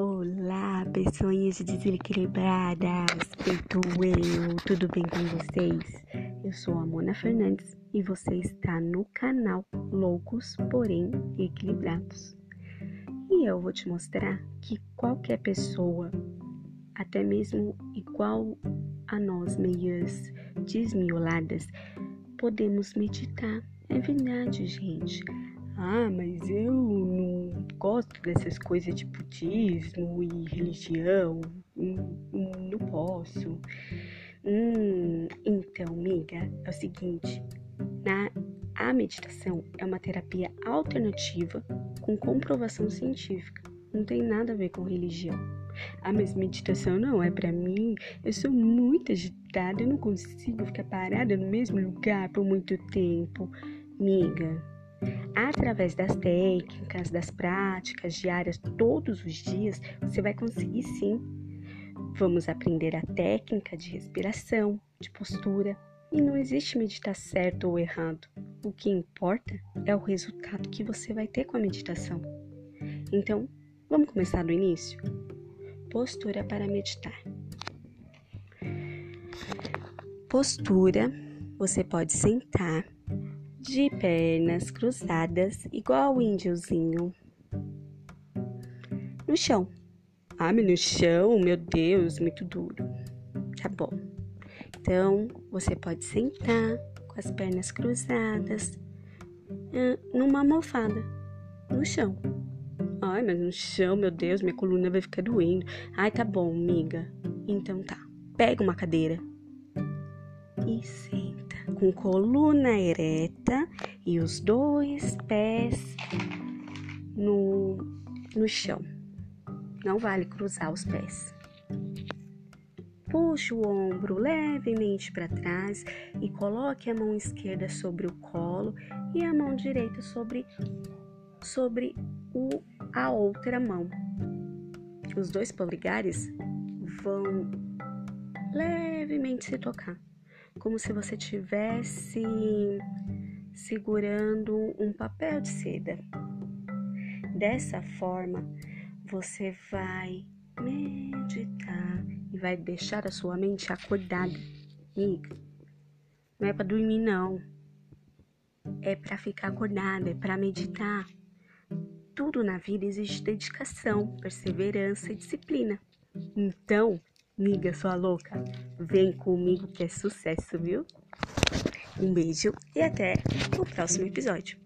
Olá, pessoas desequilibradas, feito eu, tudo bem com vocês? Eu sou a Mona Fernandes e você está no canal Loucos, porém Equilibrados. E eu vou te mostrar que qualquer pessoa, até mesmo igual a nós, meias desmioladas, podemos meditar. É verdade, gente. Ah, mas eu gosto dessas coisas de budismo e religião. Hum, hum, não posso. Hum, então, amiga, é o seguinte: na, a meditação é uma terapia alternativa com comprovação científica. Não tem nada a ver com religião. Ah, mas meditação não é para mim. Eu sou muito agitada, eu não consigo ficar parada no mesmo lugar por muito tempo. Amiga, Através das técnicas, das práticas diárias, todos os dias, você vai conseguir sim. Vamos aprender a técnica de respiração, de postura. E não existe meditar certo ou errado. O que importa é o resultado que você vai ter com a meditação. Então, vamos começar do início? Postura para meditar. Postura, você pode sentar de pernas cruzadas, igual o índiozinho. No chão. Ah, no chão, meu Deus, muito duro. Tá bom. Então, você pode sentar com as pernas cruzadas numa almofada no chão. Ai, mas no chão, meu Deus, minha coluna vai ficar doendo. Ai, tá bom, amiga. Então tá. Pega uma cadeira e senta com coluna ereta e os dois pés no, no chão. Não vale cruzar os pés. Puxe o ombro levemente para trás e coloque a mão esquerda sobre o colo e a mão direita sobre, sobre o, a outra mão. Os dois polegares vão levemente se tocar como se você tivesse segurando um papel de seda. Dessa forma, você vai meditar e vai deixar a sua mente acordada. Amiga, não é para dormir não. É para ficar acordada, é para meditar. Tudo na vida exige dedicação, perseverança e disciplina. Então, Miga, sua louca, vem comigo que é sucesso, viu? Um beijo e até o próximo episódio.